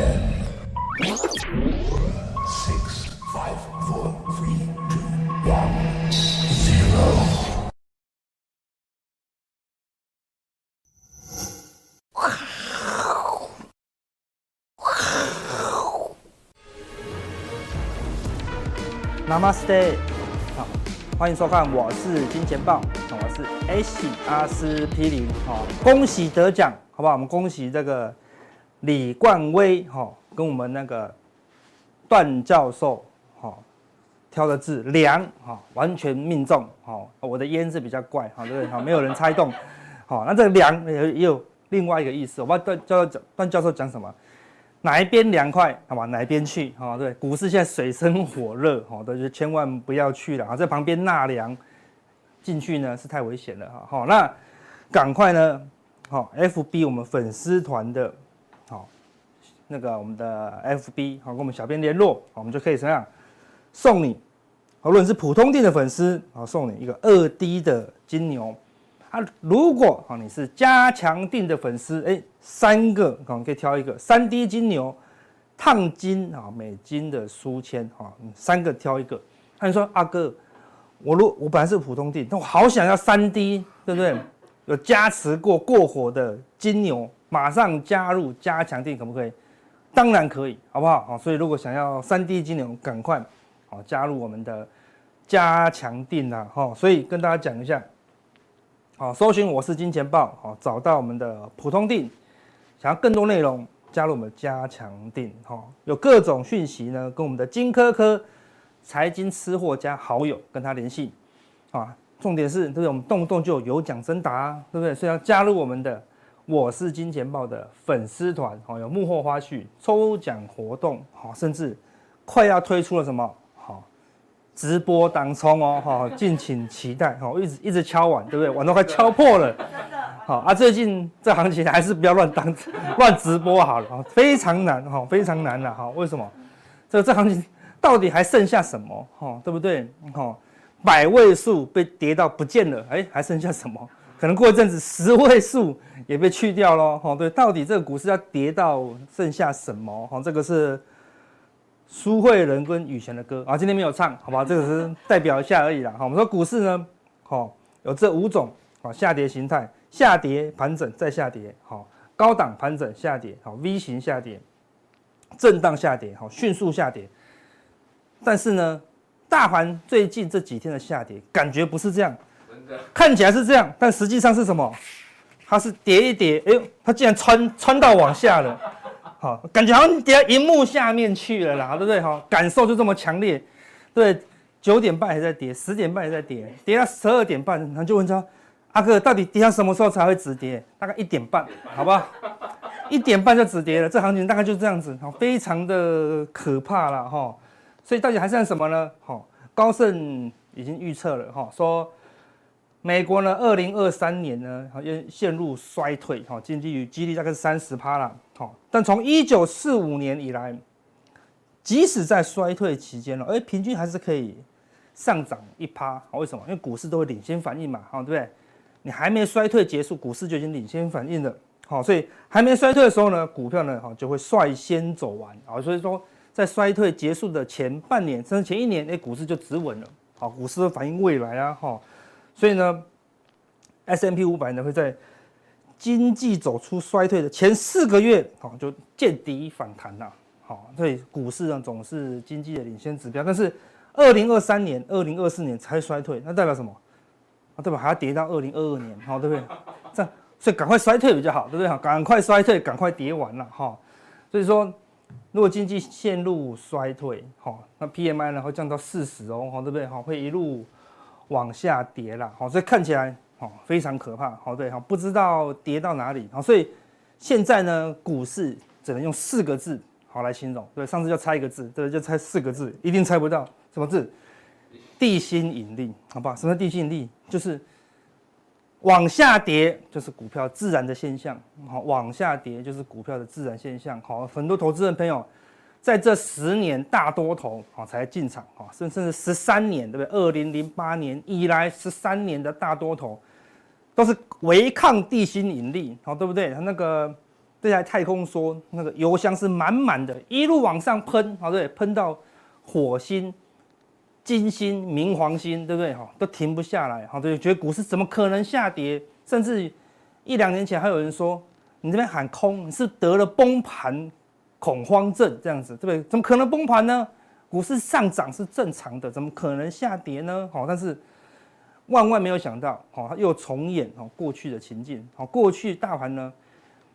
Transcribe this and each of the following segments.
Ten, six, five, four, three, two, one, zero. 那么 stay，好，欢迎收看，我是金钱豹，我是 H 阿司匹林，好，恭喜得奖，好不好？我们恭喜这个李冠威，哈，跟我们那个段教授，哈，挑的字梁，哈，完全命中，哈，我的烟是比较怪，哈，对不对？哈，没有人猜中，好，那这个梁也有另外一个意思，我不知道段教授讲段教授讲什么。哪一边凉快，好吧，哪一边去，哈，对，股市现在水深火热，哈，都是千万不要去了啊，在旁边纳凉，进去呢是太危险了，哈，好，那赶快呢，好，FB 我们粉丝团的，那个我们的 FB，好，跟我们小编联络，我们就可以怎样送你，无论是普通錠的粉丝，好，送你一个二 D 的金牛。啊，如果啊你是加强錠的粉丝，哎，三个可能可以挑一个三 D 金牛烫金啊美金的书签啊，三个挑一个。那你说阿哥，我如我本来是普通錠，但我好想要三 D，对不对？有加持过过火的金牛，马上加入加强錠可不可以？当然可以，好不好？好，所以如果想要三 D 金牛，赶快好加入我们的加强錠啊！哈，所以跟大家讲一下。好，搜寻我是金钱豹，好，找到我们的普通定，想要更多内容，加入我们的加强定，哈，有各种讯息呢，跟我们的金科科财经吃货加好友跟他联系，啊，重点是，对不对？我们动不动就有奖征答，对不对？所以要加入我们的我是金钱豹的粉丝团，好，有幕后花絮、抽奖活动，好，甚至快要推出了什么好？直播当冲哦，哈，敬请期待，哈，一直一直敲碗，对不对？碗都快敲破了，好啊，最近这行情还是不要乱当 乱直播好了，非常难，哈，非常难了，哈，为什么？这这行情到底还剩下什么？哈，对不对？哈，百位数被跌到不见了，哎，还剩下什么？可能过一阵子十位数也被去掉喽，哈，对，到底这个股市要跌到剩下什么？哈，这个是。苏慧伦跟羽泉的歌啊，今天没有唱，好吧，这个是代表一下而已啦。好，我们说股市呢，好，有这五种啊下跌形态：下跌、盘整、再下跌，好，高档盘整下跌，好，V 型下跌，震荡下跌，好，迅速下跌。但是呢，大盘最近这几天的下跌，感觉不是这样，看起来是这样，但实际上是什么？它是跌一跌，哎呦，它竟然穿穿到往下了。好，感觉好像跌到荧幕下面去了啦，对不对？哈，感受就这么强烈。对，九点半还在跌，十点半还在跌，跌到十二点半，然后就问说：“阿哥，到底跌到什么时候才会止跌？”大概一点半，好不好？一点半就止跌了，这行情大概就这样子，好非常的可怕了哈。所以到底还剩什么呢？好，高盛已经预测了哈，说美国呢，二零二三年呢，好像陷入衰退，哈，经济与 GDP 大概是三十趴了。但从一九四五年以来，即使在衰退期间了，哎，平均还是可以上涨一趴。为什么？因为股市都会领先反应嘛，哈，对不对？你还没衰退结束，股市就已经领先反应了，好，所以还没衰退的时候呢，股票呢，哈，就会率先走完，啊，所以说在衰退结束的前半年甚至前一年，哎，股市就止稳了，好，股市反映未来啊，哈，所以呢，S M P 五百呢会在。经济走出衰退的前四个月，好就见底反弹了，好，所以股市呢总是经济的领先指标。但是，二零二三年、二零二四年才衰退，那代表什么？啊，对吧？还要跌到二零二二年，好，对不对？这样，所以赶快衰退比较好，对不对？哈，赶快衰退，赶快跌完了，哈。所以说，如果经济陷入衰退，好，那 PMI 呢会降到四十哦，对不对？好，会一路往下跌了，好，所以看起来。哦，非常可怕。好，对，好，不知道跌到哪里。好，所以现在呢，股市只能用四个字好来形容。对，上次就猜一个字，对，就猜四个字，一定猜不到什么字？地心引力，好不好？什么地心引力？就是往下跌，就是股票自然的现象。好，往下跌就是股票的自然现象。好，很多投资人朋友在这十年大多头啊才进场，啊，甚至十三年，对不对？二零零八年以来十三年的大多头。都是违抗地心引力，好，对不对？它那个这台太空梭那个油箱是满满的，一路往上喷，好对，喷到火星、金星、冥王星，对不对？哈，都停不下来，好对，觉得股市怎么可能下跌？甚至一两年前还有人说，你这边喊空，你是得了崩盘恐慌症这样子，对不对？怎么可能崩盘呢？股市上涨是正常的，怎么可能下跌呢？好，但是万万没有想到，好，又重演哦过去的情境，好，过去大盘呢？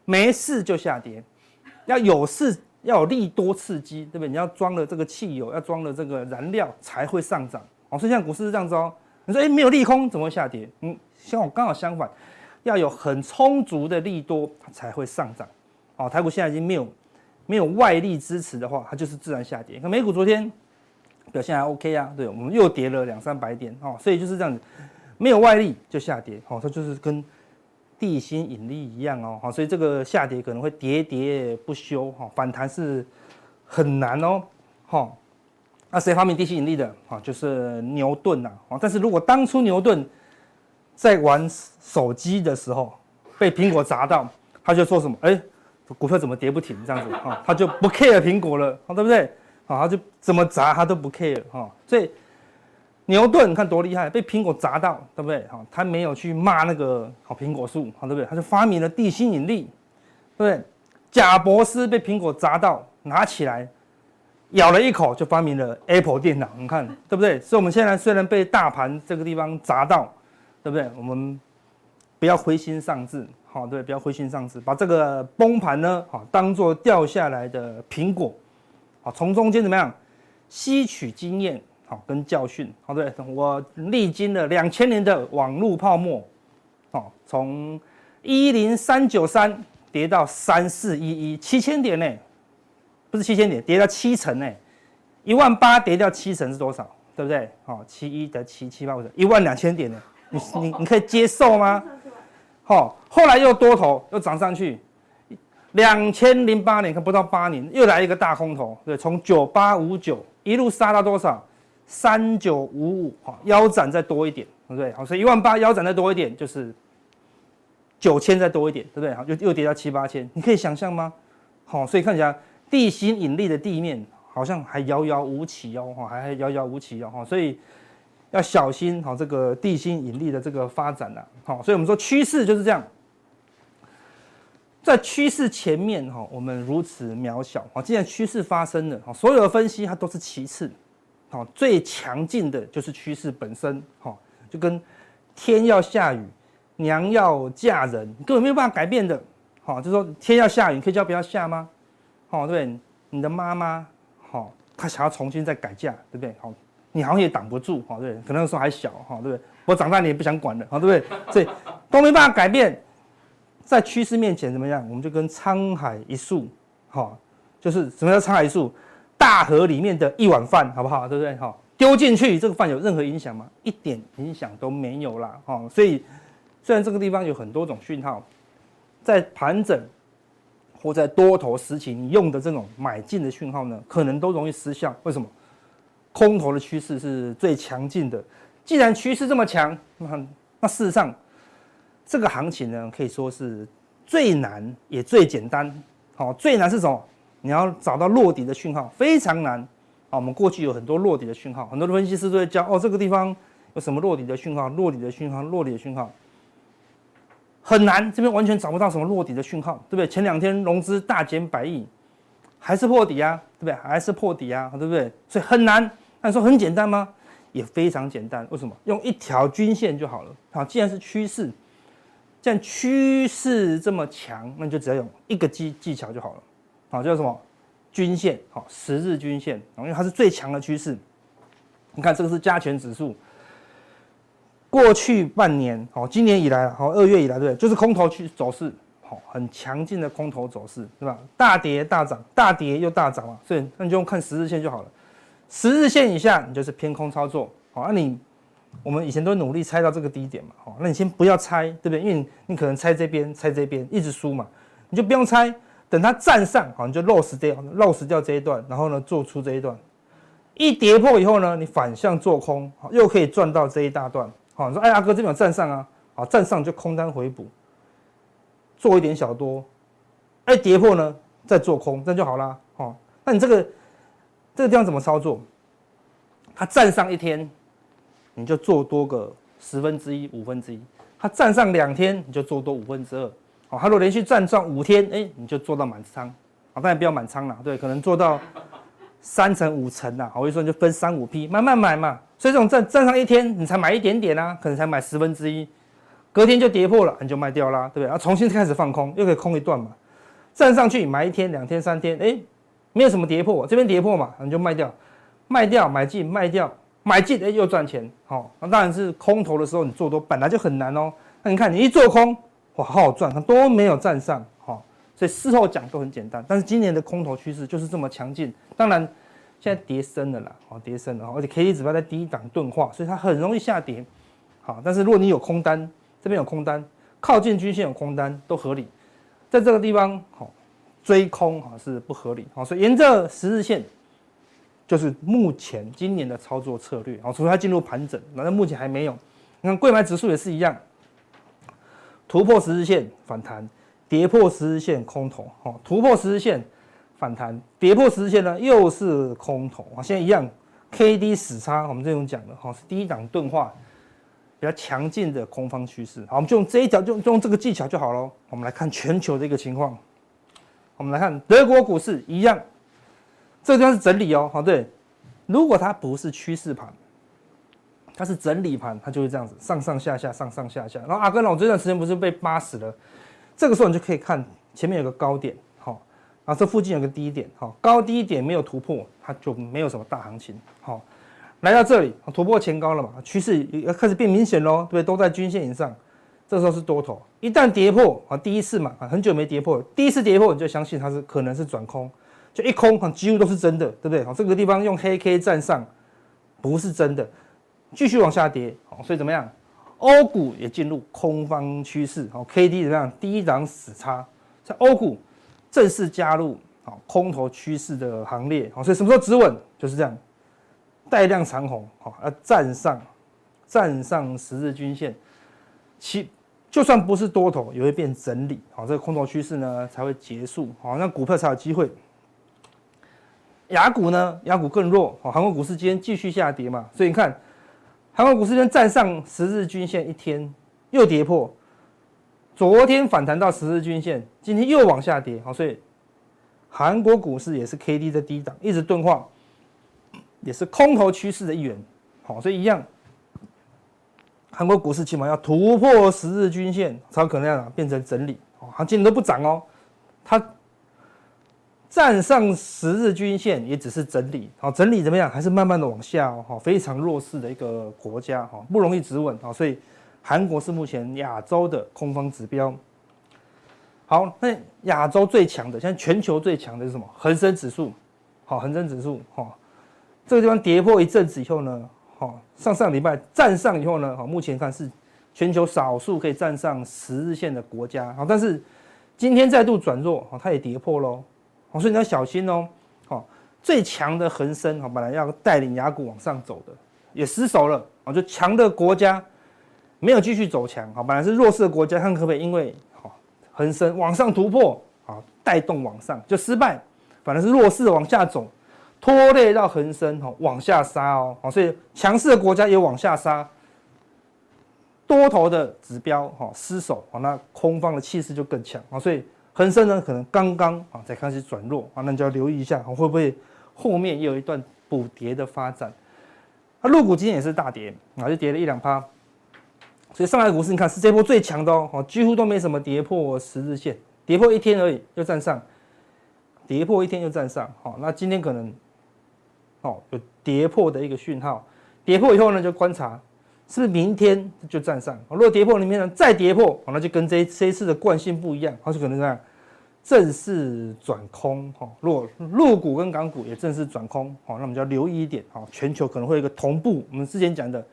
没事就下跌，要有事要有利多刺激，对不对？你要装了这个汽油，要装了这个燃料才会上涨。哦，所以像股市是这样子哦。你说，哎，没有利空怎么会下跌？嗯，像我刚好相反，要有很充足的利多才会上涨。哦，台股现在已经没有没有外力支持的话，它就是自然下跌。看美股昨天表现还 OK 啊，对，我们又跌了两三百点哦，所以就是这样子，没有外力就下跌。哦，它就是跟。地心引力一样哦，好，所以这个下跌可能会喋喋不休，哈，反弹是很难哦，好，那谁发明地心引力的？啊，就是牛顿呐，啊，但是如果当初牛顿在玩手机的时候被苹果砸到，他就说什么？哎，股票怎么跌不停？这样子，哈，他就不 care 苹果了，对不对？啊，他就怎么砸他都不 care，哈，所以。牛顿看多厉害，被苹果砸到，对不对？好，他没有去骂那个好苹果树，好，对不对？他就发明了地心引力，对不对？贾伯斯被苹果砸到，拿起来咬了一口，就发明了 Apple 电脑，你看对不对？所以我们现在虽然被大盘这个地方砸到，对不对？我们不要灰心丧志，好，对，不要灰心丧志，把这个崩盘呢，好，当做掉下来的苹果，好，从中间怎么样吸取经验。好，跟教训，好对，我历经了两千年的网络泡沫，好，从一零三九三跌到三四一一，七千点呢，不是七千点，跌到七成呢，一万八跌掉七成是多少？对不对？好，七一得七七八五，一万两千点呢，你你你可以接受吗？好，后来又多头又涨上去，两千零八年看不到八年又来一个大空头，对，从九八五九一路杀到多少？三九五五，哈，腰斩再多一点，对不对？好，所以一万八腰斩再多一点，就是九千再多一点，对不对？好，又又跌到七八千，你可以想象吗？好，所以看起来地心引力的地面好像还遥遥无期哦，还遥遥无期哦，所以要小心好这个地心引力的这个发展呐，好，所以我们说趋势就是这样，在趋势前面哈，我们如此渺小，好，既然趋势发生了，好，所有的分析它都是其次。好，最强劲的就是趋势本身，哈，就跟天要下雨，娘要嫁人，根本没有办法改变的，好，就说天要下雨，你可以叫不要下吗？好，对对？你的妈妈，好，她想要重新再改嫁，对不对？好，你好像也挡不住，好，对，可能那时候还小，哈，对不对？我长大你也不想管了，好，对不对？所以都没办法改变，在趋势面前怎么样？我们就跟沧海一粟，哈，就是什么叫沧海一粟？大河里面的一碗饭，好不好？对不对？哈，丢进去，这个饭有任何影响吗？一点影响都没有啦。哈，所以虽然这个地方有很多种讯号，在盘整或在多头时期，你用的这种买进的讯号呢，可能都容易失效。为什么？空头的趋势是最强劲的。既然趋势这么强，那那事实上这个行情呢，可以说是最难也最简单。好，最难是什么？你要找到落底的讯号非常难啊！我们过去有很多落底的讯号，很多的分析师都会教哦，这个地方有什么落底的讯号，落底的讯号，落底的讯号很难，这边完全找不到什么落底的讯号，对不对？前两天融资大减百亿，还是破底啊，对不对？还是破底啊，对不对？所以很难。那说很简单吗？也非常简单。为什么？用一条均线就好了。好，既然是趋势，既然趋势这么强，那你就只要用一个技技巧就好了。好，叫什么？均线，好，十日均线，因为它是最强的趋势。你看，这个是加权指数，过去半年，好，今年以来，好，二月以来，对，就是空头去走势，好，很强劲的空头走势，对吧？大跌大涨，大跌又大涨嘛，所以那你就用看十日线就好了。十日线以下，你就是偏空操作，好，那你我们以前都努力猜到这个低点嘛，好，那你先不要猜，对不对？因为你，你可能猜这边，猜这边，一直输嘛，你就不用猜。等它站上，好，你就 loss 掉，loss 掉这一段，然后呢，做出这一段，一跌破以后呢，你反向做空，好，又可以赚到这一大段，好，你说，哎，阿哥这边有站上啊，好，站上就空单回补，做一点小多，哎，跌破呢再做空，这样就好啦。哦。那你这个这个地方怎么操作？它站上一天，你就做多个十分之一、五分之一；它站上两天，你就做多五分之二。哦，它如果连续站上五天，哎，你就做到满仓。啊，当然不要满仓了，对，可能做到三成、五成呐。我就说你就分三五批，慢慢买嘛。所以这种站站上一天，你才买一点点啊，可能才买十分之一，隔天就跌破了，你就卖掉啦，对不对？然后重新开始放空，又可以空一段嘛。站上去买一天、两天、三天，哎，没有什么跌破，这边跌破嘛，你就卖掉。卖掉买进，卖掉买进，哎，又赚钱。好、那当然是空头的时候，你做多本来就很难哦。那你看，你一做空，哇，好好赚，它都没有站上。好、所以事后讲都很简单。但是今年的空头趋势就是这么强劲。当然，现在跌深了啦，哦，跌深了，而且 K D 指标在低档钝化，所以它很容易下跌。好，但是如果你有空单，这边有空单，靠近均线有空单都合理。在这个地方，好追空啊是不合理。好，所以沿着十日线。就是目前今年的操作策略，好，除非它进入盘整，那目前还没有。你看，柜买指数也是一样，突破十日线反弹，跌破十日线空头，好，突破十日线反弹，跌破十日线呢又是空头啊。现在一样，K D 死叉，我们这种讲的哈是低档钝化比较强劲的空方趋势。好，我们就用这一条，就用这个技巧就好了。我们来看全球的一个情况，我们来看德国股市一样。这个地方是整理哦，好对，如果它不是趋势盘，它是整理盘，它就会这样子上上下下，上上下下。然后阿根老这段时间不是被扒死了，这个时候你就可以看前面有个高点，好，然后这附近有个低点，好，高低点没有突破，它就没有什么大行情，好，来到这里突破前高了嘛，趋势要开始变明显喽，对不对？都在均线以上，这时候是多头，一旦跌破啊，第一次嘛，很久没跌破，第一次跌破你就相信它是可能是转空。就一空，啊，几乎都是真的，对不对？好，这个地方用黑 K 站上，不是真的，继续往下跌，好，所以怎么样？欧股也进入空方趋势，好，K D 怎么样？第一档死叉，在欧股正式加入好空头趋势的行列，好，所以什么时候止稳？就是这样，带量长红，好，要站上站上十日均线，七就算不是多头，也会变整理，好，这个空头趋势呢才会结束，好，那股票才有机会。亚股呢？亚股更弱。哦，韩国股市今天继续下跌嘛，所以你看，韩国股市今天站上十日均线一天又跌破，昨天反弹到十日均线，今天又往下跌。好，所以韩国股市也是 K D 的低档，一直钝化，也是空头趋势的一员。好，所以一样，韩国股市起码要突破十日均线，才有可能让它变成整理。哦，它今天都不涨哦，它。站上十日均线也只是整理，好，整理怎么样？还是慢慢的往下哦，非常弱势的一个国家哈，不容易止稳啊，所以韩国是目前亚洲的空方指标。好，那亚洲最强的，现在全球最强的是什么？恒生指数，好，恒生指数哈，这个地方跌破一阵子以后呢，好，上上礼拜站上以后呢，好，目前看是全球少数可以站上十日线的国家，好，但是今天再度转弱，好它也跌破喽。所以你要小心哦，好，最强的恒生好本来要带领亚股往上走的，也失守了啊，就强的国家没有继续走强，好，本来是弱势的国家，看可不可以因为好恒生往上突破，啊，带动往上就失败，反而是弱势往下走，拖累到恒生往下杀哦，所以强势的国家也往下杀，多头的指标哈失守，那空方的气势就更强啊，所以。恒生呢，可能刚刚啊才开始转弱啊，那你就要留意一下，会不会后面又有一段补跌的发展？那陆股今天也是大跌啊，就跌了一两趴。所以上海股市你看是这波最强的哦，几乎都没什么跌破十日线，跌破一天而已又站上，跌破一天又站上。好，那今天可能哦有跌破的一个讯号，跌破以后呢就观察。是不是明天就站上？如果跌破，明天呢再跌破，那就跟这这一次的惯性不一样，它是可能这样正式转空。哈，如果陆股跟港股也正式转空，好，那我们就要留意一点。好，全球可能会有一个同步，我们之前讲的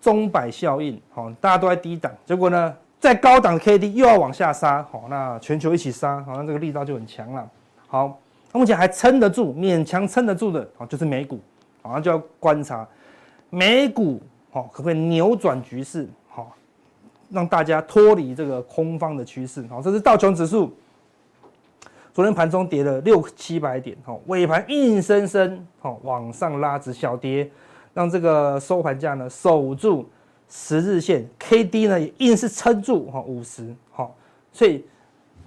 钟摆效应。好，大家都在低档，结果呢，在高档 K D 又要往下杀。好，那全球一起杀，好，那这个力道就很强了。好，目前还撑得住，勉强撑得住的，好，就是美股。好，那就要观察美股。好，可不可以扭转局势？好，让大家脱离这个空方的趋势。好，这是道琼指数昨天盘中跌了六七百点，哦，尾盘硬生生哦往上拉，直小跌，让这个收盘价呢守住十日线，K D 呢也硬是撑住哈五十，好，所以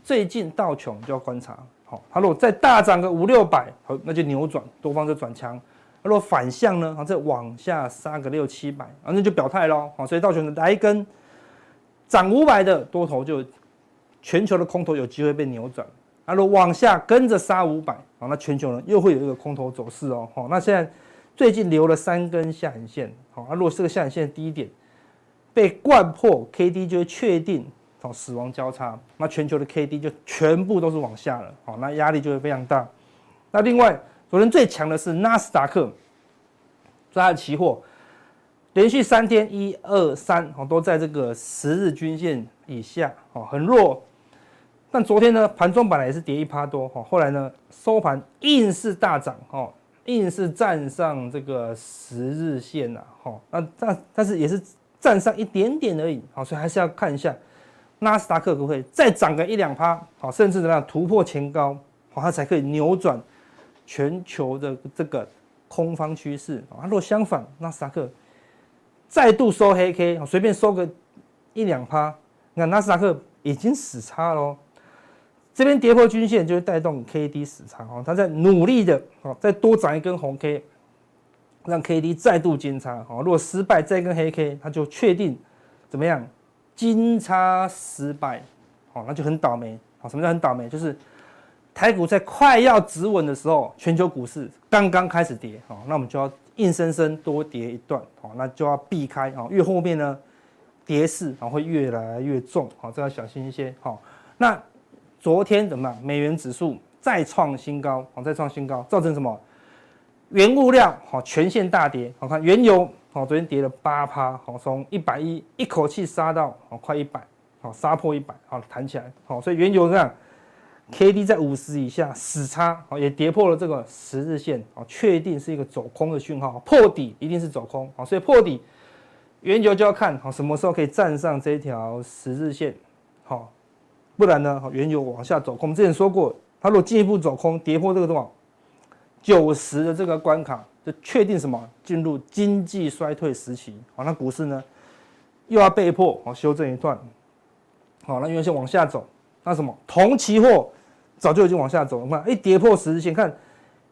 最近道琼就要观察，好，它如果再大涨个五六百，好，那就扭转，多方就转强。如果反向呢，好，再往下杀个六七百，啊，那就表态喽，好，所以道琼来一根涨五百的多头就全球的空头有机会被扭转。啊，如果往下跟着杀五百，好，那全球呢又会有一个空头走势哦，好，那现在最近留了三根下影线，好，啊，如果这个下影线低点被灌破，K D 就会确定好死亡交叉，那全球的 K D 就全部都是往下了，好，那压力就会非常大。那另外，昨天最强的是纳斯达克，它的期货连续三天一二三，好，都在这个十日均线以下，哦，很弱。但昨天呢，盘中本来也是跌一趴多哈，后来呢收盘硬是大涨哦，硬是站上这个十日线呐哈，那但但是也是站上一点点而已，好，所以还是要看一下纳斯达克可不可以再涨个一两趴，好，甚至怎么样突破前高，好，它才可以扭转全球的这个空方趋势啊。如果相反，纳斯达克再度收黑 K，随便收个一两趴，那纳斯达克已经死叉喽。这边跌破均线就会带动 K D 死叉哦，它在努力的哦，再多涨一根红 K，让 K D 再度金叉哦。如果失败再一根黑 K，它就确定怎么样金叉失败哦，那就很倒霉哦。什么叫很倒霉？就是台股在快要止稳的时候，全球股市刚刚开始跌哦，那我们就要硬生生多跌一段哦，那就要避开哦。越后面呢，跌势啊会越来越重哦，这要小心一些哦。那昨天怎么样？美元指数再创新高，好，再创新高，造成什么？原物料好，全线大跌。好看原油好，昨天跌了八趴，好，从一百一一口气杀到好快一百，好杀破一百，好弹起来，好，所以原油这样，K D 在五十以下死叉，好也跌破了这个十日线，好确定是一个走空的讯号，破底一定是走空，好，所以破底原油就要看好什么时候可以站上这条十日线，好。不然呢？原油往下走空，我们之前说过，它如果进一步走空，跌破这个多少九十的这个关卡，就确定什么进入经济衰退时期。好，那股市呢又要被迫好修正一段。好，那原先往下走，那什么铜期货早就已经往下走了。看，一跌破十日线，看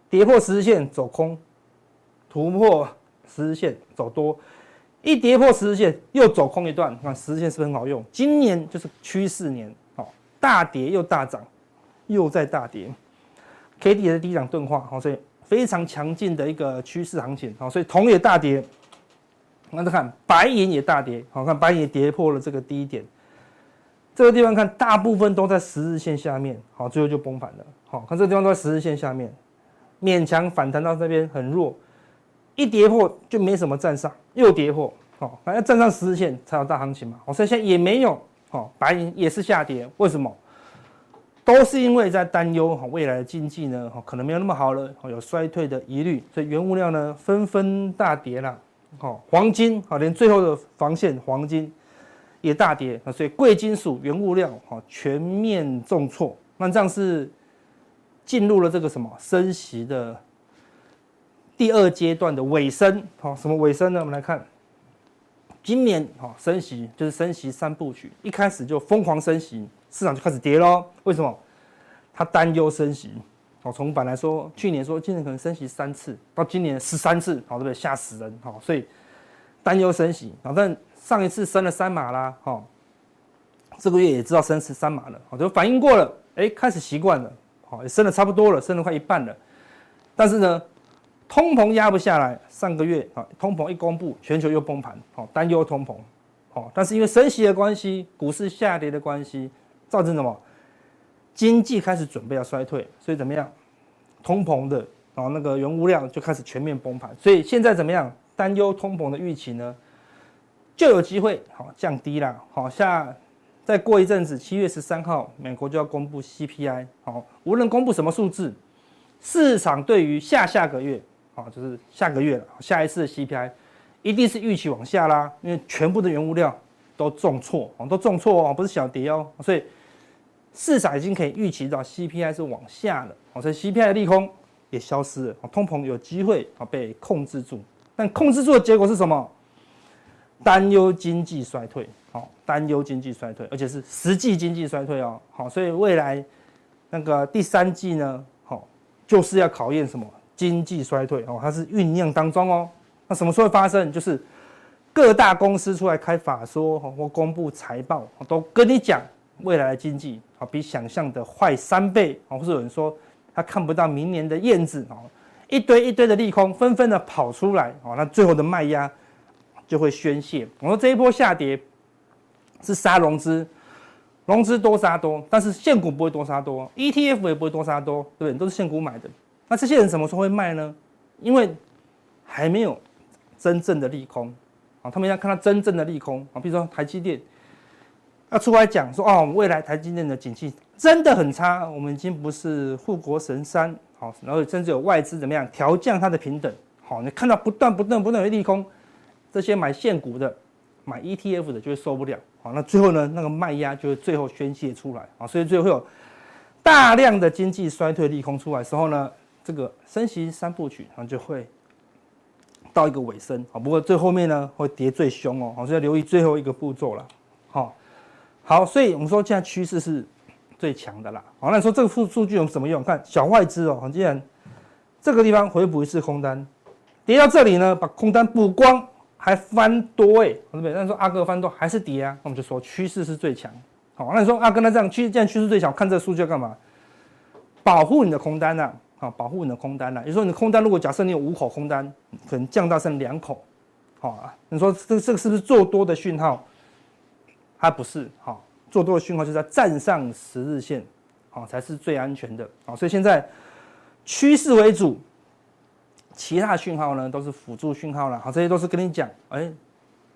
跌破十日线走空，突破十日线走多，一跌破十日线又走空一段。看十日线是不是很好用？今年就是趋势年。大跌又大涨，又在大跌，K D 也是低档钝化，好，所以非常强劲的一个趋势行情，好，所以铜也大跌，那再看白银也大跌，好，看白银跌破了这个低点，这个地方看大部分都在十日线下面，好，最后就崩盘了，好，看这个地方都在十日线下面，勉强反弹到这边很弱，一跌破就没什么站上，又跌破，好，还要站上十日线才有大行情嘛，好，所以现在也没有。哦，白银也是下跌，为什么？都是因为在担忧哈未来的经济呢，哈可能没有那么好了，有衰退的疑虑，所以原物料呢纷纷大跌了。好，黄金好，连最后的防线黄金也大跌啊，所以贵金属原物料哈全面重挫。那这样是进入了这个什么升息的第二阶段的尾声。好，什么尾声呢？我们来看。今年哈升息就是升息三部曲，一开始就疯狂升息，市场就开始跌喽。为什么？他担忧升息，哦，从本来说去年说今年可能升息三次，到今年十三次，好对不对？吓死人，好，所以担忧升息。反正上一次升了三码啦，哈，这个月也知道升十三码了，好，就反应过了，哎，开始习惯了，好，也升了差不多了，升了快一半了，但是呢？通膨压不下来，上个月啊，通膨一公布，全球又崩盘，好，担忧通膨，好，但是因为升息的关系，股市下跌的关系，造成什么？经济开始准备要衰退，所以怎么样？通膨的啊，那个原物料就开始全面崩盘，所以现在怎么样？担忧通膨的预期呢，就有机会好降低了，好，下再过一阵子，七月十三号，美国就要公布 CPI，好，无论公布什么数字，市场对于下下个月。好，就是下个月了，下一次的 CPI 一定是预期往下啦，因为全部的原物料都重挫，哦，都重挫哦，不是小跌哦，所以市场已经可以预期到 CPI 是往下了，哦，所以 CPI 的利空也消失了，通膨有机会啊被控制住。但控制住的结果是什么？担忧经济衰退，好，担忧经济衰退，而且是实际经济衰退哦，好，所以未来那个第三季呢，好，就是要考验什么经济衰退哦，它是酝酿当中哦，那什么时候会发生？就是各大公司出来开法说或公布财报，都跟你讲未来的经济啊比想象的坏三倍啊，或是有人说他看不到明年的燕子啊，一堆一堆的利空纷纷的跑出来啊，那最后的卖压。就会宣泄。我说这一波下跌是杀融资，融资多杀多，但是现股不会多杀多，ETF 也不会多杀多，对不对？都是现股买的。那这些人什么时候会卖呢？因为还没有真正的利空。啊，他们要看到真正的利空。啊，比如说台积电。要出来讲说哦，未来台积电的景气真的很差，我们已经不是护国神山，好，然后甚至有外资怎么样调降它的平等，好，你看到不断不断不断有利空。这些买现股的、买 ETF 的就会受不了，好，那最后呢，那个卖压就会最后宣泄出来，啊，所以最后会有大量的经济衰退利空出来的时候呢，这个升息三部曲啊就会到一个尾声，啊，不过最后面呢会跌最凶哦，好，所以要留意最后一个步骤了，好，好，所以我们说现在趋势是最强的啦，好，那你说这个数数据有什么用？看小外资哦，既然这个地方回补一次空单，跌到这里呢，把空单补光。还翻多哎，对不对？那你说阿哥翻多还是跌啊？那我们就说趋势是最强。好，那你说阿哥那这样趋势，既然趋势最强，看这个数据要干嘛？保护你的空单呐，啊，啊保护你的空单了。也就是说，你空单如果假设你有五口空单，可能降到剩两口，好啊。你说这这个是不是做多的讯号？它不是，好，做多的讯号就是在站上十日线，好，才是最安全的。好，所以现在趋势为主。其他讯号呢，都是辅助讯号了。好，这些都是跟你讲，哎，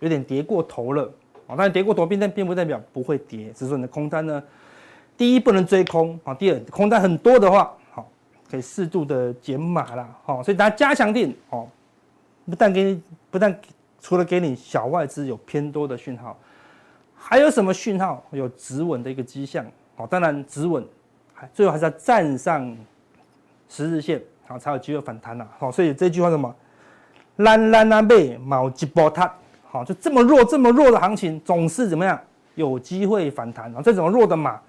有点跌过头了。好，但跌过头并但并不代表不会跌，只是说你的空单呢，第一不能追空，好，第二空单很多的话，可以适度的减码啦。好，所以大家加强定，哦，不但给你，不但除了给你小外资有偏多的讯号，还有什么讯号有止稳的一个迹象？好，当然止稳，还最后还是要站上十日线。好，才有机会反弹呐。好，所以这句话什么？烂烂啊背毛吉波塔。好，就这么弱，这么弱的行情，总是怎么样？有机会反弹啊。这种弱的马，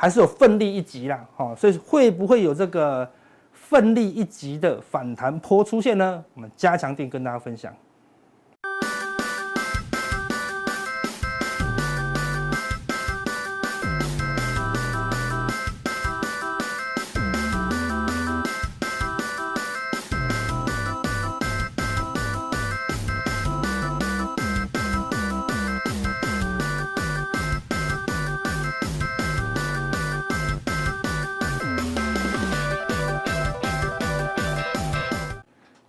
还是有奋力一击啦。好，所以会不会有这个奋力一击的反弹坡出现呢？我们加强定跟大家分享。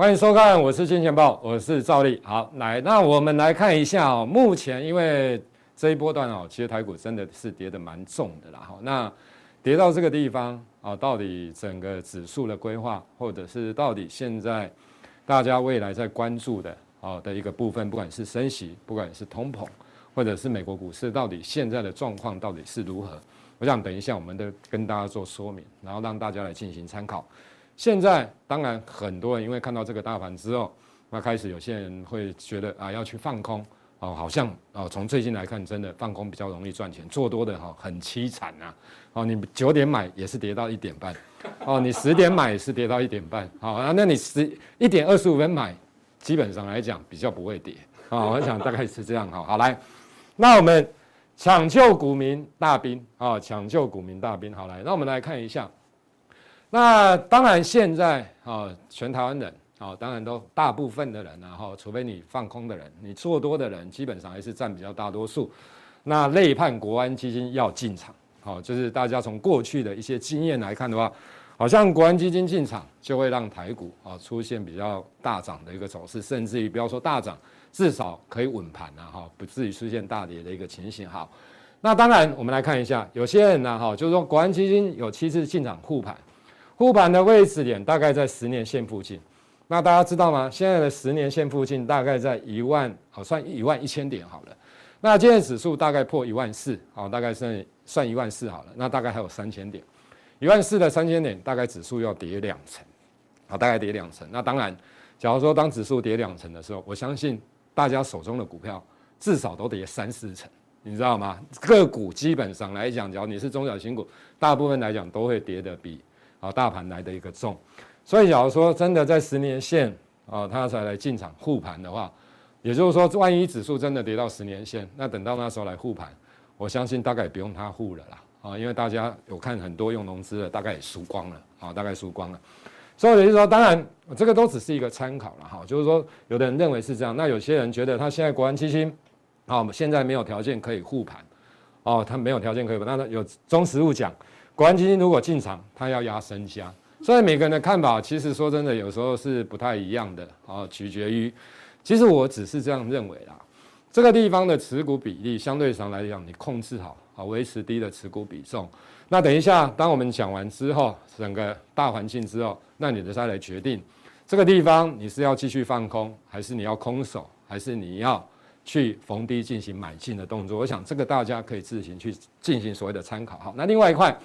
欢迎收看，我是金钱豹，我是赵丽。好，来，那我们来看一下哦。目前因为这一波段哦，其实台股真的是跌得蛮重的啦。哈，那跌到这个地方啊，到底整个指数的规划，或者是到底现在大家未来在关注的啊的一个部分，不管是升息，不管是通膨，或者是美国股市，到底现在的状况到底是如何？我想等一下我们都跟大家做说明，然后让大家来进行参考。现在当然很多人因为看到这个大盘之后，那开始有些人会觉得啊要去放空哦，好像哦从最近来看，真的放空比较容易赚钱，做多的哈很凄惨呐。哦，你九点买也是跌到一点半，哦，你十点买也是跌到一点半，好啊，那你十一点二十五分买，基本上来讲比较不会跌啊。我想大概是这样哈。好来，那我们抢救股民大兵啊，抢救股民大兵。好来，那我们来看一下。那当然，现在啊，全台湾人啊，当然都大部分的人，然后除非你放空的人，你做多的人，基本上还是占比较大多数。那类判国安基金要进场，好，就是大家从过去的一些经验来看的话，好像国安基金进场就会让台股啊出现比较大涨的一个走势，甚至于不要说大涨，至少可以稳盘啊，哈，不至于出现大跌的一个情形。好，那当然我们来看一下，有些人呢，哈，就是说国安基金有七次进场护盘。护盘的位置点大概在十年线附近，那大家知道吗？现在的十年线附近大概在一万，好算一万一千点好了。那今天指数大概破一万四，好，大概算算一万四好了，那大概还有三千点，一万四的三千点，大概指数要跌两成，好，大概跌两成。那当然，假如说当指数跌两成的时候，我相信大家手中的股票至少都跌三四成，你知道吗？个股基本上来讲，只要你是中小型股，大部分来讲都会跌得比啊大盘来的一个重。所以，假如说真的在十年线啊，它才来进场护盘的话。也就是说，万一指数真的跌到十年线，那等到那时候来护盘，我相信大概也不用他护了啦，啊，因为大家有看很多用融资的，大概也输光了，啊，大概输光了。所以也就是说，当然这个都只是一个参考了，哈，就是说，有的人认为是这样，那有些人觉得他现在国安基金，啊，现在没有条件可以护盘，哦，他没有条件可以，那有中实物讲，国安基金如果进场，它要压身家，所以每个人的看法，其实说真的，有时候是不太一样的，啊，取决于。其实我只是这样认为啦，这个地方的持股比例相对上来讲，你控制好，啊维持低的持股比重。那等一下，当我们讲完之后，整个大环境之后，那你再来决定这个地方你是要继续放空，还是你要空手，还是你要去逢低进行买进的动作。我想这个大家可以自行去进行所谓的参考。好，那另外一块，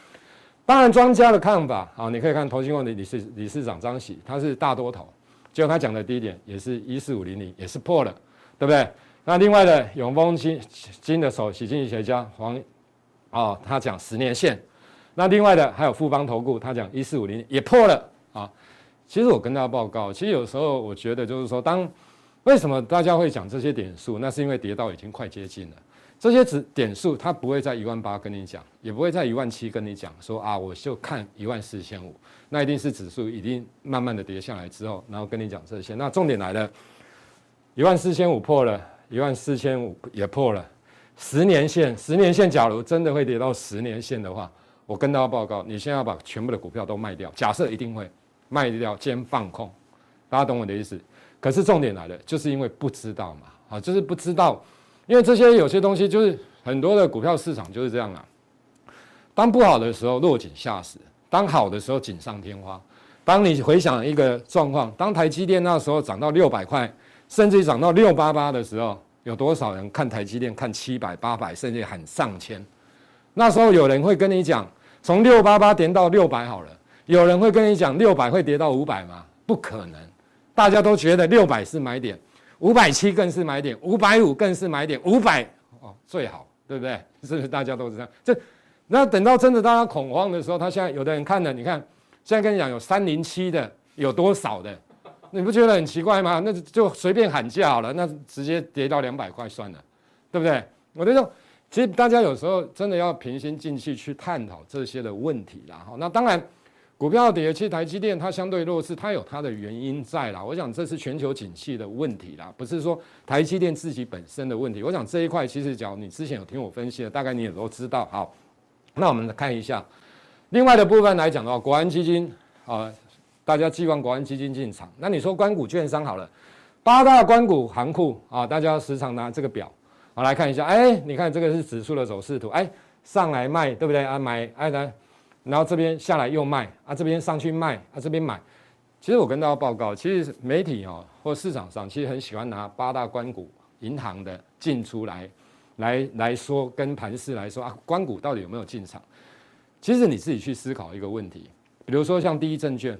当然专家的看法，好，你可以看投信会的理事理事长张喜，他是大多头。就他讲的低点也是一四五零零，也是破了，对不对？那另外的永丰金金的首席经济学家黄，啊，他讲十年线。那另外的还有富邦投顾，他讲一四五零也破了啊。其实我跟大家报告，其实有时候我觉得就是说，当为什么大家会讲这些点数，那是因为跌到已经快接近了。这些指点数，它不会在一万八跟你讲，也不会在一万七跟你讲，说啊，我就看一万四千五，那一定是指数一定慢慢的跌下来之后，然后跟你讲这些。那重点来了，一万四千五破了，一万四千五也破了，十年线，十年线，假如真的会跌到十年线的话，我跟大家报告，你现在要把全部的股票都卖掉，假设一定会卖掉兼放空，大家懂我的意思？可是重点来了，就是因为不知道嘛，啊，就是不知道。因为这些有些东西就是很多的股票市场就是这样啊，当不好的时候落井下石，当好的时候锦上添花。当你回想一个状况，当台积电那时候涨到六百块，甚至于涨到六八八的时候，有多少人看台积电看七百八百，甚至喊上千？那时候有人会跟你讲，从六八八跌到六百好了。有人会跟你讲六百会跌到五百吗？不可能，大家都觉得六百是买点。五百七更是买点，五百五更是买点，五百哦最好，对不对？是不是大家都是这样？这那等到真的大家恐慌的时候，他现在有的人看了，你看现在跟你讲有三零七的，有多少的？你不觉得很奇怪吗？那就随便喊价好了，那直接跌到两百块算了，对不对？我就说，其实大家有时候真的要平心静气去探讨这些的问题啦。好，那当然。股票跌，其实台积电它相对弱势，它有它的原因在啦。我想这是全球景气的问题啦，不是说台积电自己本身的问题。我想这一块其实，假如你之前有听我分析的，大概你也都知道。好，那我们来看一下另外的部分来讲的话，国安基金啊，大家寄望国安基金进场。那你说官股券商好了，八大官股行库啊，大家时常拿这个表好来看一下。哎，你看这个是指数的走势图，哎，上来卖对不对啊？买哎来。然后这边下来又卖啊，这边上去卖啊，这边买。其实我跟大家报告，其实媒体哦或市场上其实很喜欢拿八大关股银行的进出来，来来说跟盘势来说啊，关股到底有没有进场？其实你自己去思考一个问题，比如说像第一证券，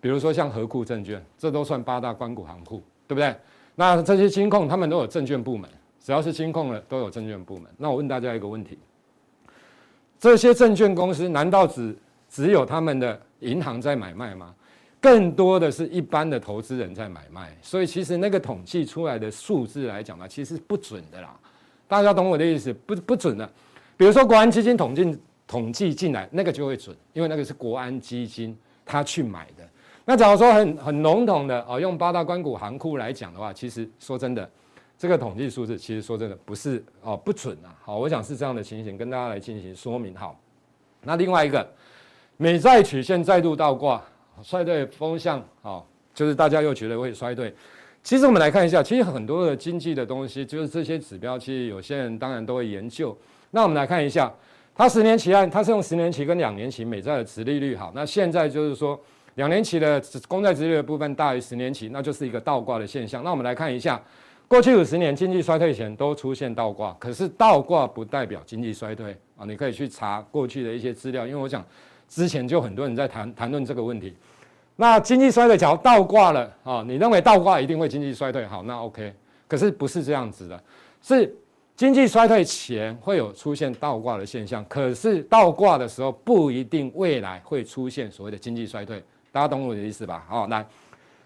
比如说像合库证券，这都算八大关股行库，对不对？那这些金控他们都有证券部门，只要是金控的都有证券部门。那我问大家一个问题。这些证券公司难道只只有他们的银行在买卖吗？更多的是一般的投资人在买卖，所以其实那个统计出来的数字来讲呢，其实不准的啦。大家懂我的意思？不不准的。比如说国安基金统计统计进来，那个就会准，因为那个是国安基金他去买的。那假如说很很笼统的哦，用八大关股行库来讲的话，其实说真的。这个统计数字其实说真的不是哦不准啊，好，我想是这样的情形，跟大家来进行说明。好，那另外一个美债曲线再度倒挂，衰退风向啊，就是大家又觉得会衰退。其实我们来看一下，其实很多的经济的东西，就是这些指标，其实有些人当然都会研究。那我们来看一下，它十年期按，它是用十年期跟两年期美债的殖利率。好，那现在就是说两年期的公债殖利率的部分大于十年期，那就是一个倒挂的现象。那我们来看一下。过去五十年经济衰退前都出现倒挂，可是倒挂不代表经济衰退啊！你可以去查过去的一些资料，因为我想之前就很多人在谈谈论这个问题。那经济衰退假如倒挂了啊，你认为倒挂一定会经济衰退？好，那 OK，可是不是这样子的，是经济衰退前会有出现倒挂的现象，可是倒挂的时候不一定未来会出现所谓的经济衰退，大家懂我的意思吧？好，来。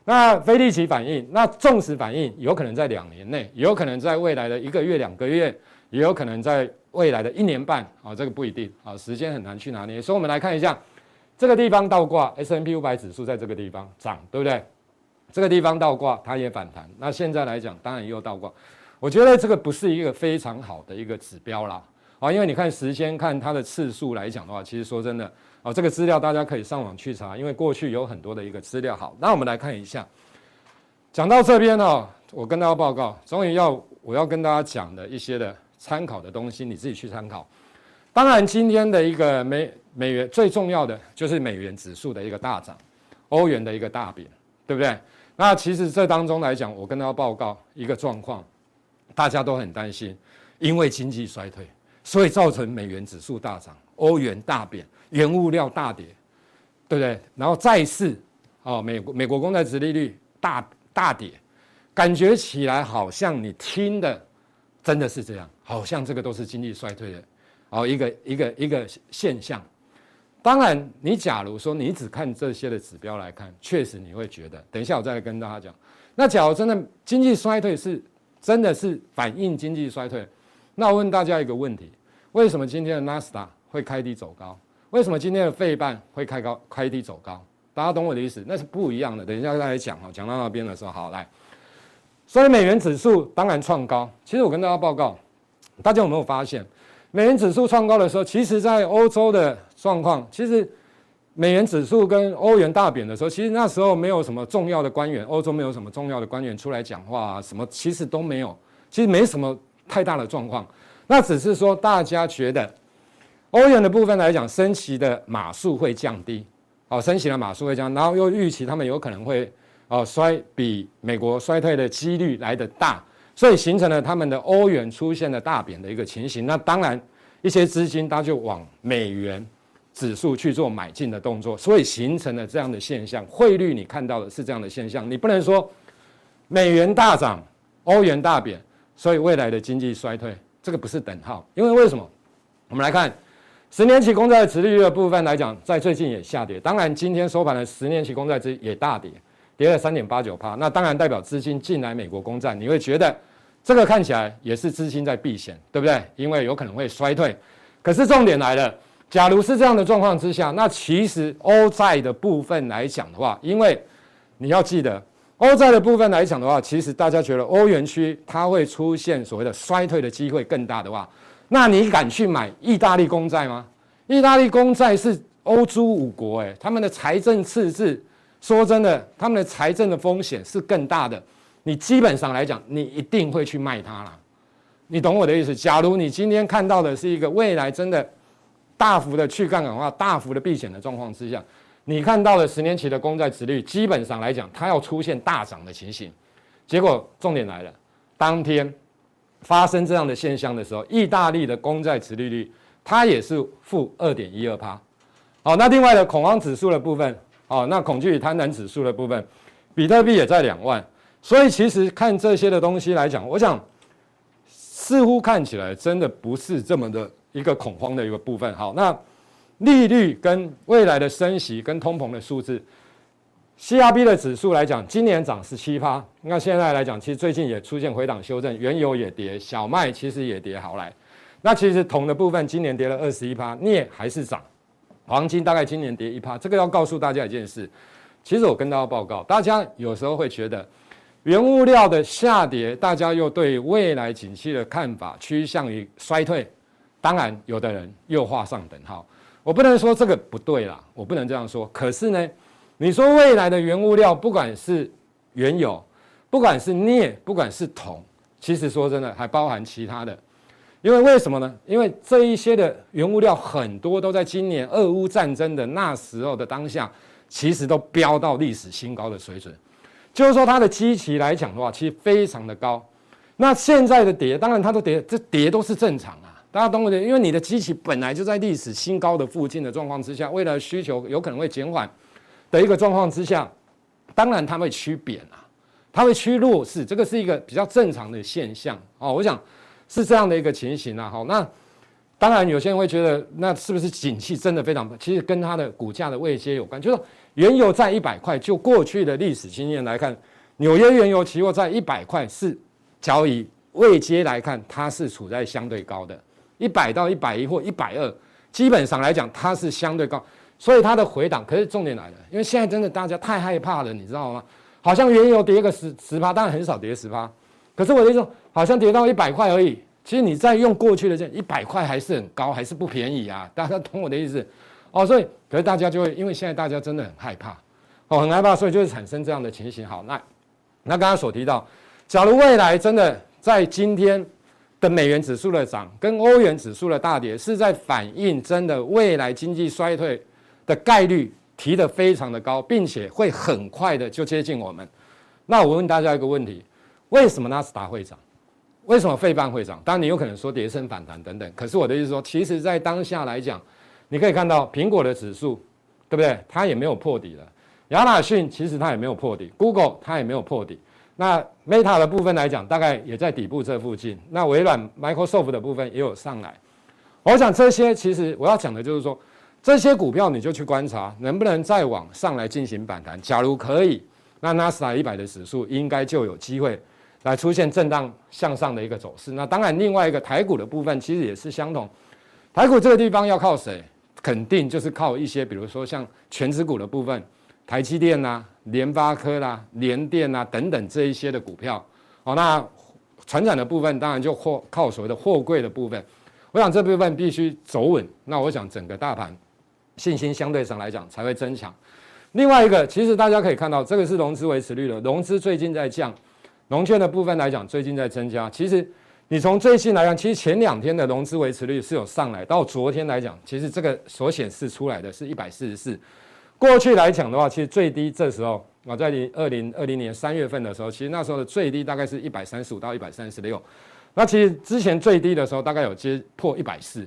那非利奇反应，那纵使反应有可能在两年内，也有可能在未来的一个月、两个月，也有可能在未来的一年半啊，这个不一定啊，时间很难去拿捏。所以，我们来看一下这个地方倒挂，S&P 五百指数在这个地方涨，对不对？这个地方倒挂，它也反弹。那现在来讲，当然又倒挂。我觉得这个不是一个非常好的一个指标啦，啊，因为你看时间，看它的次数来讲的话，其实说真的。啊，这个资料大家可以上网去查，因为过去有很多的一个资料。好，那我们来看一下。讲到这边呢，我跟大家报告，终于要我要跟大家讲的一些的参考的东西，你自己去参考。当然，今天的一个美美元最重要的就是美元指数的一个大涨，欧元的一个大贬，对不对？那其实这当中来讲，我跟大家报告一个状况，大家都很担心，因为经济衰退，所以造成美元指数大涨，欧元大贬。原物料大跌，对不对？然后债市，哦，美国美国公债殖利率大大跌，感觉起来好像你听的真的是这样，好像这个都是经济衰退的，哦，一个一个一个现象。当然，你假如说你只看这些的指标来看，确实你会觉得，等一下我再来跟大家讲。那假如真的经济衰退是真的是反映经济衰退，那我问大家一个问题：为什么今天的纳斯达会开低走高？为什么今天的费半会开高开低走高？大家懂我的意思？那是不一样的。等一下再来讲哈，讲到那边的时候，好来。所以美元指数当然创高。其实我跟大家报告，大家有没有发现，美元指数创高的时候，其实在欧洲的状况，其实美元指数跟欧元大贬的时候，其实那时候没有什么重要的官员，欧洲没有什么重要的官员出来讲话啊，什么其实都没有，其实没什么太大的状况。那只是说大家觉得。欧元的部分来讲，升息的码数会降低，哦，升息的码数会降，然后又预期他们有可能会哦衰，比美国衰退的几率来得大，所以形成了他们的欧元出现了大贬的一个情形。那当然，一些资金它就往美元指数去做买进的动作，所以形成了这样的现象。汇率你看到的是这样的现象，你不能说美元大涨，欧元大贬，所以未来的经济衰退，这个不是等号。因为为什么？我们来看。十年期公债的殖利率的部分来讲，在最近也下跌。当然，今天收盘的十年期公债之也大跌，跌了三点八九趴。那当然代表资金进来美国公债，你会觉得这个看起来也是资金在避险，对不对？因为有可能会衰退。可是重点来了，假如是这样的状况之下，那其实欧债的部分来讲的话，因为你要记得，欧债的部分来讲的话，其实大家觉得欧元区它会出现所谓的衰退的机会更大的话。那你敢去买意大利公债吗？意大利公债是欧洲五国，诶，他们的财政赤字，说真的，他们的财政的风险是更大的。你基本上来讲，你一定会去卖它啦。你懂我的意思？假如你今天看到的是一个未来真的大幅的去杠杆化、大幅的避险的状况之下，你看到的十年期的公债殖率，基本上来讲，它要出现大涨的情形。结果重点来了，当天。发生这样的现象的时候，意大利的公债殖利率它也是负二点一二趴。好，那另外的恐慌指数的部分，好，那恐惧与贪婪指数的部分，比特币也在两万。所以其实看这些的东西来讲，我想似乎看起来真的不是这么的一个恐慌的一个部分。好，那利率跟未来的升息跟通膨的数字。CRB 的指数来讲，今年涨十七趴。那现在来讲，其实最近也出现回档修正，原油也跌，小麦其实也跌。好来，那其实铜的部分今年跌了二十一趴，镍还是涨，黄金大概今年跌一趴。这个要告诉大家一件事，其实我跟大家报告，大家有时候会觉得原物料的下跌，大家又对未来景气的看法趋向于衰退。当然，有的人又画上等号。我不能说这个不对啦，我不能这样说。可是呢？你说未来的原物料，不管是原油，不管是镍，不管是铜，其实说真的，还包含其他的。因为为什么呢？因为这一些的原物料很多都在今年俄乌战争的那时候的当下，其实都飙到历史新高的水准。就是说它的基期来讲的话，其实非常的高。那现在的跌，当然它都跌，这跌都是正常啊，大家懂我的？因为你的机器本来就在历史新高的附近的状况之下，未来需求有可能会减缓的一个状况之下，当然它会趋贬啊，它会趋弱势，这个是一个比较正常的现象哦。我想是这样的一个情形啊。好，那当然有些人会觉得，那是不是景气真的非常？其实跟它的股价的位阶有关，就是原油在一百块，就过去的历史经验来看，纽约原油期货在一百块是。交易位阶来看，它是处在相对高的，一百到一百一或一百二，基本上来讲它是相对高，所以它的回档。可是重点来了，因为现在真的大家太害怕了，你知道吗？好像原油跌个十十趴，当然很少跌十趴，可是我的意思，好像跌到一百块而已。其实你再用过去的这一百块还是很高，还是不便宜啊。大家懂我的意思哦？所以可是大家就会因为现在大家真的很害怕哦，很害怕，所以就会产生这样的情形。好，那那刚刚所提到。假如未来真的在今天的美元指数的涨跟欧元指数的大跌，是在反映真的未来经济衰退的概率提得非常的高，并且会很快的就接近我们。那我问大家一个问题：为什么纳斯达会涨？为什么费半会涨？当然你有可能说跌升反弹等等。可是我的意思说，其实在当下来讲，你可以看到苹果的指数，对不对？它也没有破底了。亚马逊其实它也没有破底，Google 它也没有破底。那 Meta 的部分来讲，大概也在底部这附近。那微软 Microsoft 的部分也有上来。我想这些其实我要讲的就是说，这些股票你就去观察能不能再往上来进行反弹。假如可以，那 NASA 一百的指数应该就有机会来出现震荡向上的一个走势。那当然，另外一个台股的部分其实也是相同。台股这个地方要靠谁？肯定就是靠一些，比如说像权值股的部分。台积电呐、啊、联发科啦、联电啊等等这一些的股票，哦，那传产的部分当然就货靠所谓的货柜的部分，我想这部分必须走稳，那我想整个大盘信心相对上来讲才会增强。另外一个，其实大家可以看到，这个是融资维持率的，融资最近在降，融券的部分来讲最近在增加。其实你从最近来讲，其实前两天的融资维持率是有上来，到昨天来讲，其实这个所显示出来的是一百四十四。过去来讲的话，其实最低这时候啊，在零二零二零年三月份的时候，其实那时候的最低大概是一百三十五到一百三十六。那其实之前最低的时候，大概有接破一百四。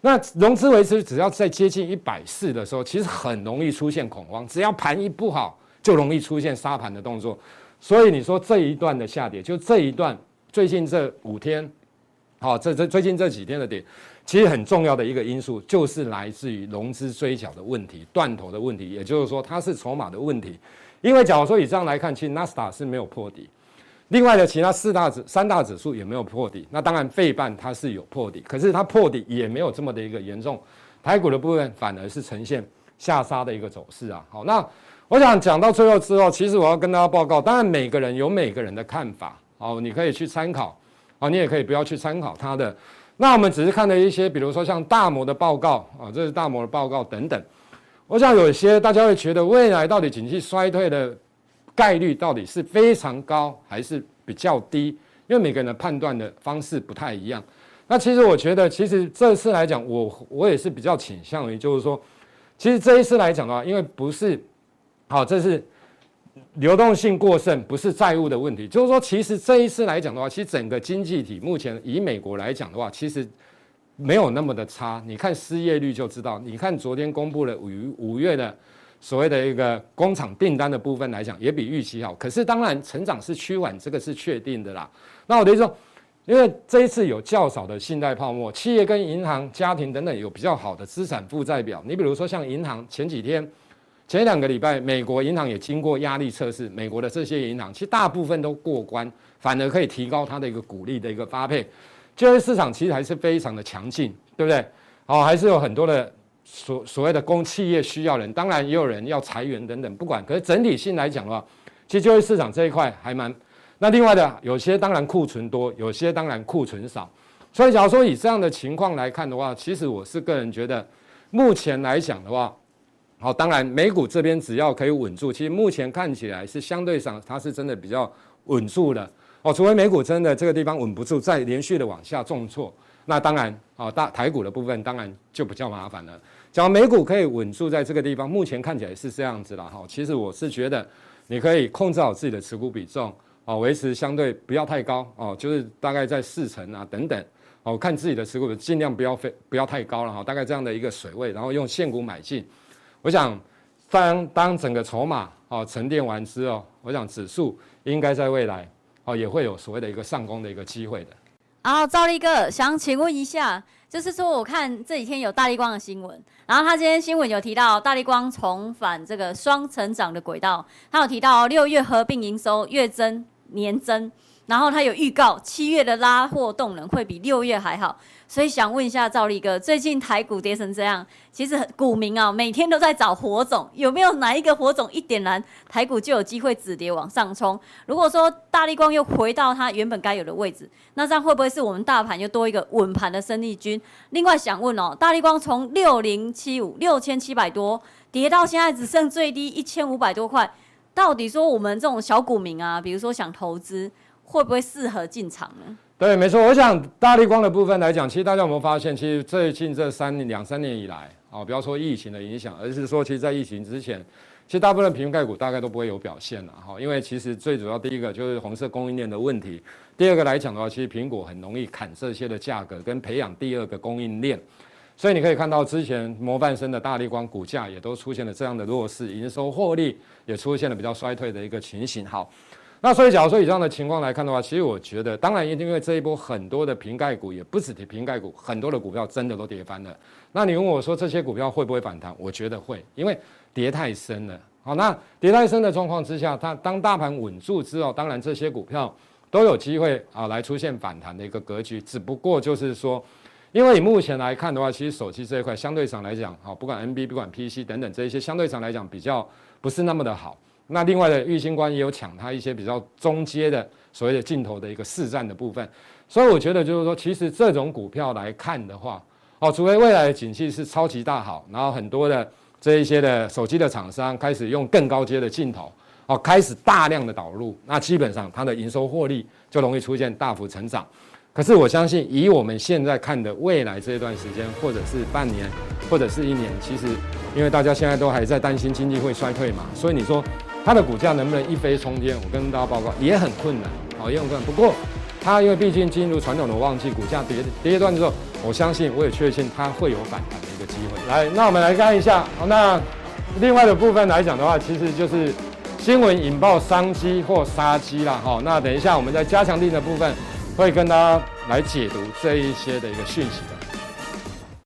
那融资维持只要在接近一百四的时候，其实很容易出现恐慌。只要盘一不好，就容易出现杀盘的动作。所以你说这一段的下跌，就这一段最近这五天，好，这这最近这几天的跌。其实很重要的一个因素就是来自于融资追缴的问题、断头的问题，也就是说它是筹码的问题。因为假如说以这样来看，其实纳斯达是没有破底，另外的其他四大指、三大指数也没有破底。那当然费半它是有破底，可是它破底也没有这么的一个严重。台股的部分反而是呈现下杀的一个走势啊。好，那我想讲到最后之后，其实我要跟大家报告，当然每个人有每个人的看法，哦，你可以去参考，啊，你也可以不要去参考他的。那我们只是看了一些，比如说像大摩的报告啊，这是大摩的报告等等。我想有些大家会觉得未来到底经济衰退的概率到底是非常高还是比较低？因为每个人的判断的方式不太一样。那其实我觉得，其实这次来讲，我我也是比较倾向于，就是说，其实这一次来讲的话，因为不是好，这是。流动性过剩不是债务的问题，就是说，其实这一次来讲的话，其实整个经济体目前以美国来讲的话，其实没有那么的差。你看失业率就知道，你看昨天公布了五五月的所谓的一个工厂订单的部分来讲，也比预期好。可是当然成长是趋缓，这个是确定的啦。那我的意思说，因为这一次有较少的信贷泡沫，企业跟银行、家庭等等有比较好的资产负债表。你比如说像银行前几天。前两个礼拜，美国银行也经过压力测试，美国的这些银行其实大部分都过关，反而可以提高它的一个股利的一个发配。就业市场其实还是非常的强劲，对不对？好，还是有很多的所所谓的公企业需要人，当然也有人要裁员等等，不管。可是整体性来讲的话，其实就业市场这一块还蛮。那另外的有些当然库存多，有些当然库存少。所以假如说以这样的情况来看的话，其实我是个人觉得，目前来讲的话。好，当然美股这边只要可以稳住，其实目前看起来是相对上它是真的比较稳住的哦。除非美股真的这个地方稳不住，再连续的往下重挫，那当然啊，大台股的部分当然就比较麻烦了。假如美股可以稳住在这个地方，目前看起来是这样子了哈。其实我是觉得你可以控制好自己的持股比重哦，维持相对不要太高哦，就是大概在四成啊等等哦，看自己的持股尽量不要飞不要太高了哈，大概这样的一个水位，然后用现股买进。我想当当整个筹码哦沉淀完之后，我想指数应该在未来哦也会有所谓的一个上攻的一个机会的。好，兆立哥想请问一下，就是说我看这几天有大立光的新闻，然后他今天新闻有提到大立光重返这个双成长的轨道，他有提到六月合并营收月增。年增，然后他有预告七月的拉货动能会比六月还好，所以想问一下赵立哥，最近台股跌成这样，其实股民啊每天都在找火种，有没有哪一个火种一点燃，台股就有机会止跌往上冲？如果说大立光又回到它原本该有的位置，那这样会不会是我们大盘又多一个稳盘的生力军？另外想问哦，大立光从六零七五六千七百多跌到现在只剩最低一千五百多块。到底说我们这种小股民啊，比如说想投资，会不会适合进场呢？对，没错。我想大力光的部分来讲，其实大家有没有发现，其实最近这三年两三年以来，啊，不要说疫情的影响，而是说，其实，在疫情之前，其实大部分的苹概股大概都不会有表现了哈。因为其实最主要第一个就是红色供应链的问题，第二个来讲的话，其实苹果很容易砍这些的价格，跟培养第二个供应链。所以你可以看到，之前模范生的大力光股价也都出现了这样的弱势，营收获利也出现了比较衰退的一个情形。好，那所以假如说以这样的情况来看的话，其实我觉得，当然因为这一波很多的瓶盖股，也不止平盖股，很多的股票真的都跌翻了。那你问我说这些股票会不会反弹？我觉得会，因为跌太深了。好，那跌太深的状况之下，它当大盘稳住之后，当然这些股票都有机会啊来出现反弹的一个格局，只不过就是说。因为以目前来看的话，其实手机这一块相对上来讲，好，不管 NB，不管 PC 等等这一些，相对上来讲比较不是那么的好。那另外的玉晶光也有抢它一些比较中阶的所谓的镜头的一个市占的部分。所以我觉得就是说，其实这种股票来看的话，哦，除非未来的景气是超级大好，然后很多的这一些的手机的厂商开始用更高阶的镜头，哦，开始大量的导入，那基本上它的营收获利就容易出现大幅成长。可是我相信，以我们现在看的未来这一段时间，或者是半年，或者是一年，其实因为大家现在都还在担心经济会衰退嘛，所以你说它的股价能不能一飞冲天？我跟大家报告，也很困难，好，也很困难。不过它因为毕竟进入传统的旺季，股价跌跌一段之后，我相信，我也确信它会有反弹的一个机会。来，那我们来看一下，好，那另外的部分来讲的话，其实就是新闻引爆商机或杀机啦，好。那等一下我们在加强錠的部分。会跟大家来解读这一些的一个讯息的。